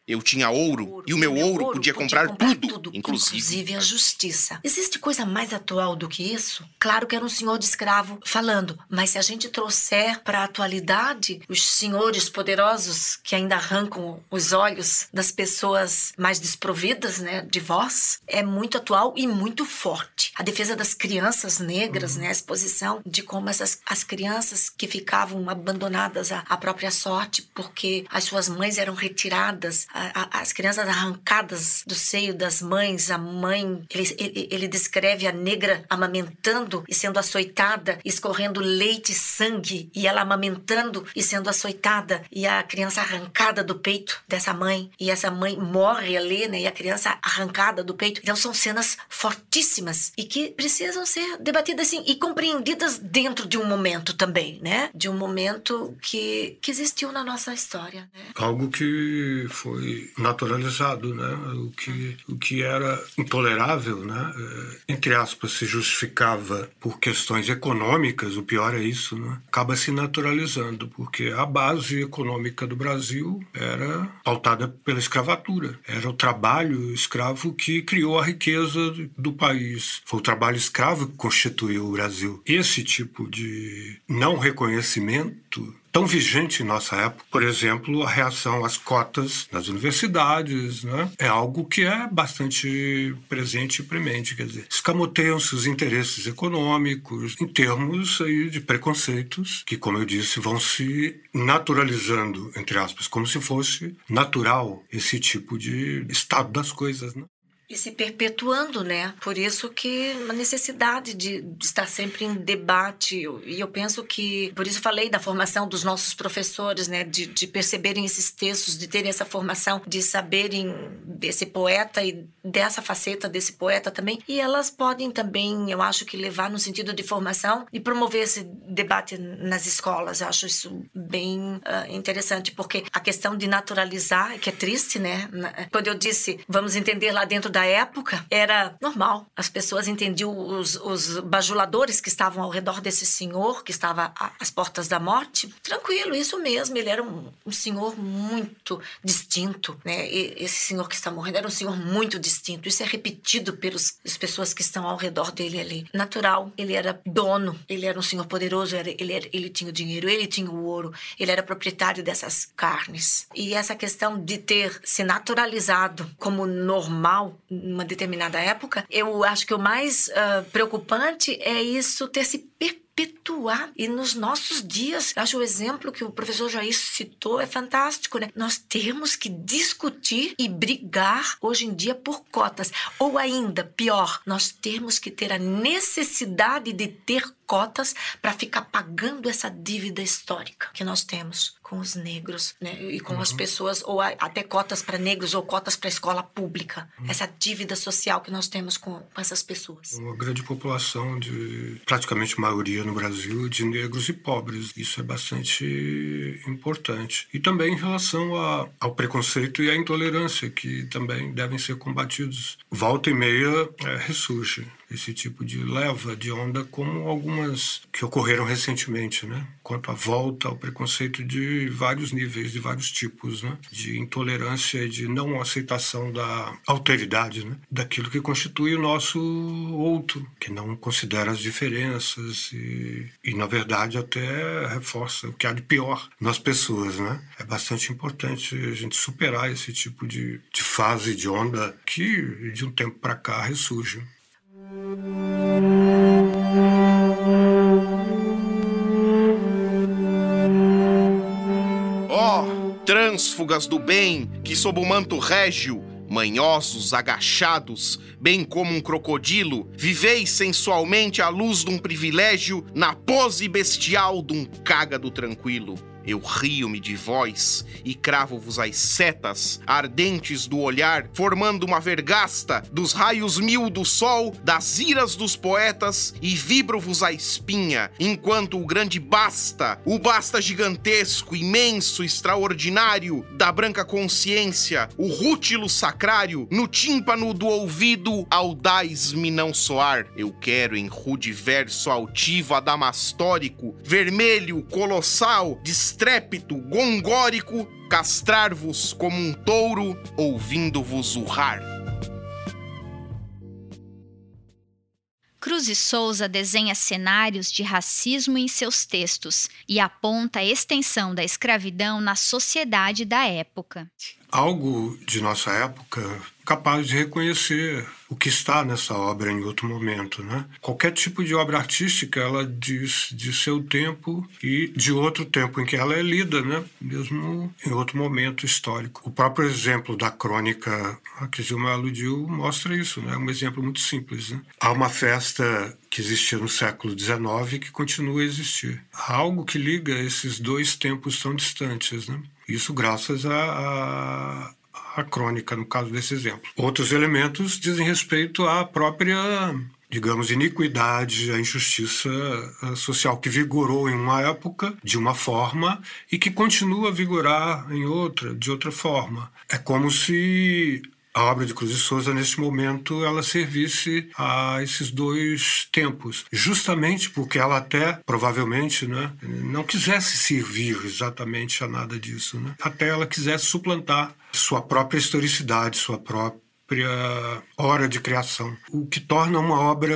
Eu tinha ouro e o meu ouro podia, podia comprar, comprar tudo, tudo, inclusive, inclusive a justiça justiça. Existe coisa mais atual do que isso? Claro que era um senhor de escravo falando, mas se a gente trouxer para a atualidade os senhores poderosos que ainda arrancam os olhos das pessoas mais desprovidas, né, de voz, é muito atual e muito forte. A defesa das crianças negras, uhum. né, a exposição de como essas as crianças que ficavam abandonadas à, à própria sorte porque as suas mães eram retiradas, a, a, as crianças arrancadas do seio das mães, a mãe, ele, ele ele descreve a negra amamentando e sendo açoitada, escorrendo leite e sangue, e ela amamentando e sendo açoitada, e a criança arrancada do peito dessa mãe, e essa mãe morre ali, né? E a criança arrancada do peito. Então são cenas fortíssimas e que precisam ser debatidas assim e compreendidas dentro de um momento também, né? De um momento que, que existiu na nossa história. Né? Algo que foi naturalizado, né? O que, o que era intolerável, né? Eh, entre aspas, se justificava por questões econômicas, o pior é isso, né? acaba se naturalizando, porque a base econômica do Brasil era pautada pela escravatura. Era o trabalho escravo que criou a riqueza do país. Foi o trabalho escravo que constituiu o Brasil. Esse tipo de não reconhecimento tão vigente em nossa época. Por exemplo, a reação às cotas nas universidades, né? É algo que é bastante presente e premente, quer dizer, escamoteiam-se os interesses econômicos em termos aí de preconceitos que, como eu disse, vão se naturalizando, entre aspas, como se fosse natural esse tipo de estado das coisas, né? E se perpetuando, né? Por isso que a necessidade de, estar sempre em debate. E eu penso que, por isso falei da formação dos nossos professores, né? De, de perceberem esses textos, de terem essa formação, de saberem desse poeta e dessa faceta desse poeta também. E elas podem também, eu acho que levar no sentido de formação e promover esse debate nas escolas. Eu acho isso bem uh, interessante, porque a questão de naturalizar, que é triste, né? Quando eu disse, vamos entender lá dentro da da época, era normal. As pessoas entendiam os, os bajuladores que estavam ao redor desse senhor, que estava às portas da morte. Tranquilo, isso mesmo. Ele era um, um senhor muito distinto, né? E esse senhor que está morrendo era um senhor muito distinto. Isso é repetido pelas pessoas que estão ao redor dele ali. Natural, ele era dono, ele era um senhor poderoso, ele, era, ele tinha o dinheiro, ele tinha o ouro, ele era proprietário dessas carnes. E essa questão de ter se naturalizado como normal numa determinada época, eu acho que o mais uh, preocupante é isso ter se perpetuar. E nos nossos dias, acho o exemplo que o professor Jair citou é fantástico, né? Nós temos que discutir e brigar hoje em dia por cotas. Ou ainda, pior, nós temos que ter a necessidade de ter cotas para ficar pagando essa dívida histórica que nós temos com os negros, né? E com uhum. as pessoas, ou até cotas para negros ou cotas para escola pública. Uhum. Essa dívida social que nós temos com, com essas pessoas. Uma grande população de praticamente maioria no Brasil de negros e pobres. Isso é bastante importante. E também em relação a, ao preconceito e à intolerância, que também devem ser combatidos. Volta e meia é, ressurge esse tipo de leva de onda, como algumas que ocorreram recentemente, né? Quanto à volta ao preconceito de vários níveis, de vários tipos, né? De intolerância e de não aceitação da alteridade, né? Daquilo que constitui o nosso outro, que não considera as diferenças e, e na verdade, até reforça o que há de pior nas pessoas, né? É bastante importante a gente superar esse tipo de, de fase de onda que, de um tempo para cá, ressurge. Ó, oh, trânsfugas do bem, que sob o manto régio, manhosos, agachados, bem como um crocodilo, viveis sensualmente à luz de um privilégio, na pose bestial de um cágado tranquilo. Eu rio-me de vós e cravo-vos as setas ardentes do olhar, formando uma vergasta dos raios mil do sol, das iras dos poetas, e vibro-vos a espinha, enquanto o grande basta, o basta gigantesco, imenso, extraordinário, da branca consciência, o rútilo sacrário, no tímpano do ouvido, audaz-me não soar. Eu quero em rude verso altivo adamastórico, vermelho, colossal, de estrépito gongórico, castrar-vos como um touro, ouvindo-vos urrar. Cruz e Souza desenha cenários de racismo em seus textos e aponta a extensão da escravidão na sociedade da época. Algo de nossa época capaz de reconhecer o que está nessa obra em outro momento, né? Qualquer tipo de obra artística, ela diz de seu tempo e de outro tempo em que ela é lida, né? Mesmo em outro momento histórico. O próprio exemplo da crônica a que Gilmar aludiu mostra isso, né? É um exemplo muito simples, né? Há uma festa que existia no século XIX que continua a existir. Há algo que liga esses dois tempos tão distantes, né? Isso graças a a crônica, no caso desse exemplo. Outros elementos dizem respeito à própria digamos, iniquidade, a injustiça social que vigorou em uma época de uma forma e que continua a vigorar em outra, de outra forma. É como se a obra de Cruz de Souza, nesse momento, ela servisse a esses dois tempos, justamente porque ela até, provavelmente, né, não quisesse servir exatamente a nada disso. Né? Até ela quisesse suplantar sua própria historicidade, sua própria hora de criação. O que torna uma obra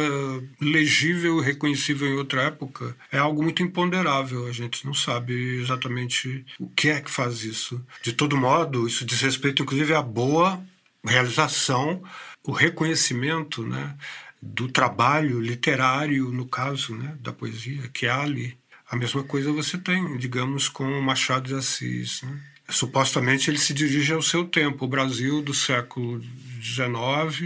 legível e reconhecível em outra época é algo muito imponderável. A gente não sabe exatamente o que é que faz isso. De todo modo, isso diz respeito, inclusive, à boa realização, o reconhecimento né, do trabalho literário, no caso né, da poesia, que há ali. A mesma coisa você tem, digamos, com Machado de Assis. Né? Supostamente ele se dirige ao seu tempo, o Brasil do século XIX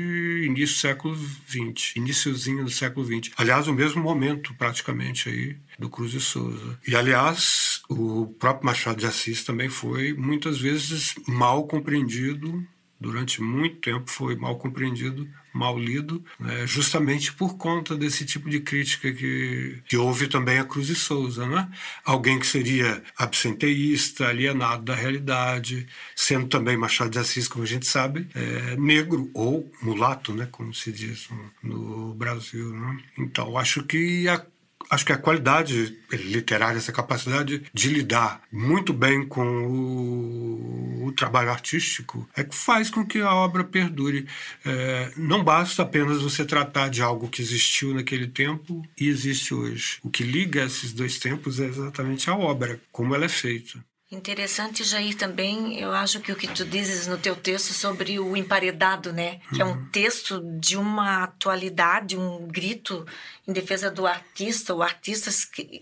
início do século XX, iníciozinho do século XX. Aliás, o mesmo momento, praticamente, aí, do Cruz de Souza. E, aliás, o próprio Machado de Assis também foi, muitas vezes, mal compreendido durante muito tempo foi mal compreendido, mal lido, né, justamente por conta desse tipo de crítica que, que houve também a Cruz e Souza. Né? Alguém que seria absenteísta, alienado da realidade, sendo também Machado de Assis, como a gente sabe, é, negro ou mulato, né, como se diz no, no Brasil. Né? Então, acho que a acho que a qualidade literária, essa capacidade de lidar muito bem com o, o trabalho artístico, é que faz com que a obra perdure. É, não basta apenas você tratar de algo que existiu naquele tempo e existe hoje. O que liga esses dois tempos é exatamente a obra, como ela é feita. Interessante, Jair, também, eu acho que o que tu dizes no teu texto sobre o emparedado, né? Que é um uhum. texto de uma atualidade, um grito em defesa do artista, o artista,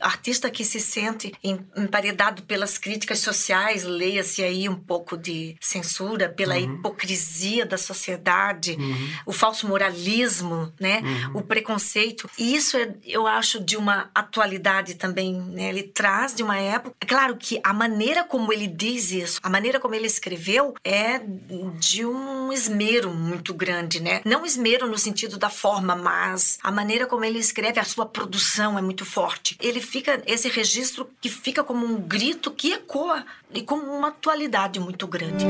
artista que se sente emparedado pelas críticas sociais, leia-se aí um pouco de censura, pela uhum. hipocrisia da sociedade, uhum. o falso moralismo, né? Uhum. O preconceito. E isso é, eu acho, de uma atualidade também, né? Ele traz de uma época. É claro que a maneira como ele diz isso, a maneira como ele escreveu é de um esmero muito grande, né? Não esmero no sentido da forma, mas a maneira como ele escreve escreve, a sua produção é muito forte. Ele fica, esse registro que fica como um grito que ecoa e com uma atualidade muito grande.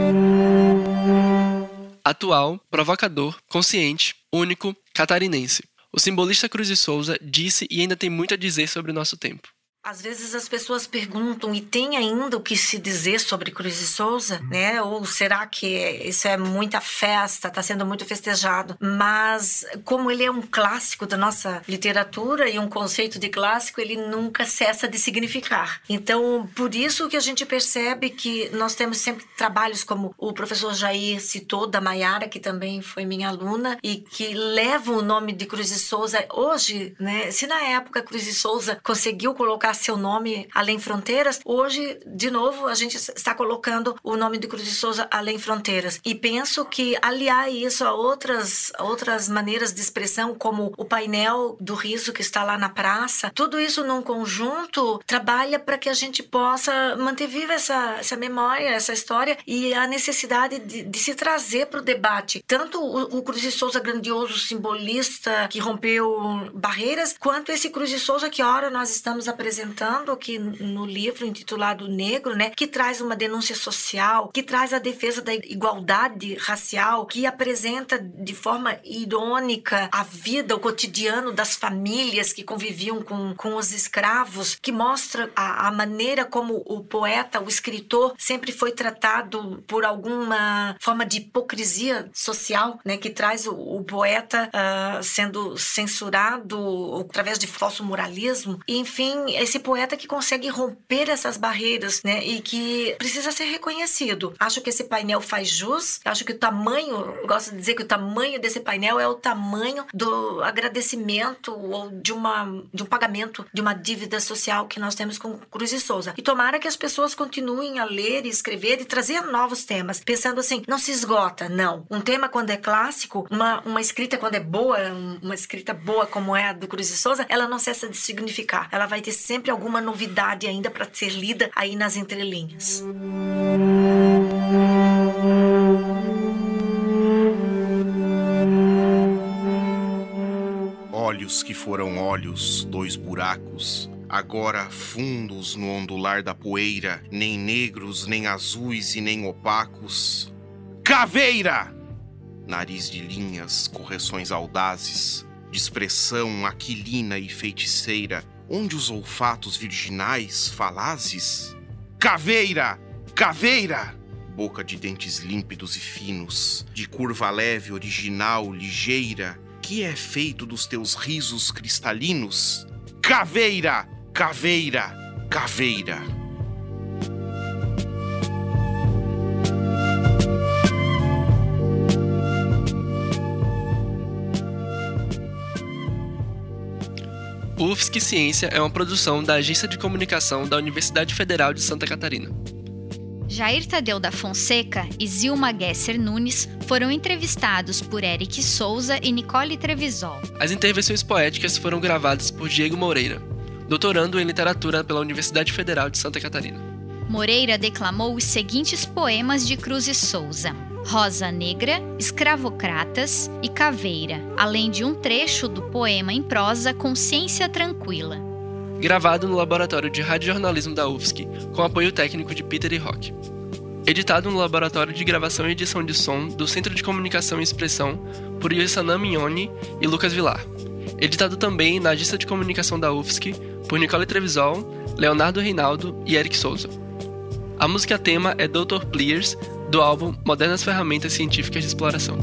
Atual, provocador, consciente, único, catarinense. O simbolista Cruz de Souza disse e ainda tem muito a dizer sobre o nosso tempo. Às vezes as pessoas perguntam e tem ainda o que se dizer sobre Cruz de Souza, né? Ou será que isso é muita festa, está sendo muito festejado? Mas como ele é um clássico da nossa literatura e um conceito de clássico, ele nunca cessa de significar. Então, por isso que a gente percebe que nós temos sempre trabalhos como o professor Jair citou da Maiara, que também foi minha aluna e que levam o nome de Cruz de Souza hoje, né? Se na época Cruz de Souza conseguiu colocar seu nome além fronteiras, hoje, de novo, a gente está colocando o nome de Cruz de Souza além fronteiras. E penso que aliar isso a outras, outras maneiras de expressão, como o painel do riso que está lá na praça, tudo isso num conjunto trabalha para que a gente possa manter viva essa, essa memória, essa história e a necessidade de, de se trazer para o debate. Tanto o, o Cruz de Souza grandioso, simbolista, que rompeu barreiras, quanto esse Cruz de Souza que, ora, nós estamos apresentando apresentando aqui no livro intitulado Negro, né, que traz uma denúncia social, que traz a defesa da igualdade racial, que apresenta de forma irônica a vida, o cotidiano das famílias que conviviam com, com os escravos, que mostra a, a maneira como o poeta, o escritor, sempre foi tratado por alguma forma de hipocrisia social, né, que traz o, o poeta uh, sendo censurado através de falso moralismo. Enfim, esse esse poeta que consegue romper essas barreiras, né? E que precisa ser reconhecido. Acho que esse painel faz jus. Acho que o tamanho, gosto de dizer que o tamanho desse painel é o tamanho do agradecimento ou de, uma, de um pagamento de uma dívida social que nós temos com Cruz e Souza. E tomara que as pessoas continuem a ler e escrever e trazer novos temas, pensando assim, não se esgota, não. Um tema quando é clássico, uma, uma escrita quando é boa, uma escrita boa como é a do Cruz e Souza, ela não cessa de significar. Ela vai ter sempre sempre alguma novidade ainda para ser lida aí nas entrelinhas. Olhos que foram olhos, dois buracos, agora fundos no ondular da poeira, nem negros, nem azuis e nem opacos. Caveira! Nariz de linhas, correções audazes, de expressão aquilina e feiticeira, onde os olfatos virginais falazes? Caveira! Caveira! Boca de dentes límpidos e finos, de curva leve, original, ligeira, que é feito dos teus risos cristalinos? Caveira! Caveira! Caveira! Ciência é uma produção da Agência de Comunicação da Universidade Federal de Santa Catarina. Jair Tadeu da Fonseca e Zilma Gesser Nunes foram entrevistados por Eric Souza e Nicole Trevisol. As intervenções poéticas foram gravadas por Diego Moreira, doutorando em literatura pela Universidade Federal de Santa Catarina. Moreira declamou os seguintes poemas de Cruz e Souza: Rosa Negra, Escravocratas e Caveira, além de um trecho do poema em prosa Consciência Tranquila. Gravado no Laboratório de Radiojornalismo da UFSC, com apoio técnico de Peter e Rock. Editado no Laboratório de Gravação e Edição de Som do Centro de Comunicação e Expressão por Yosanam Mignoni e Lucas Vilar. Editado também na Agência de Comunicação da UFSC por Nicole Trevisol, Leonardo Reinaldo e Eric Souza. A música tema é Dr. Plears, do álbum Modernas Ferramentas Científicas de Exploração.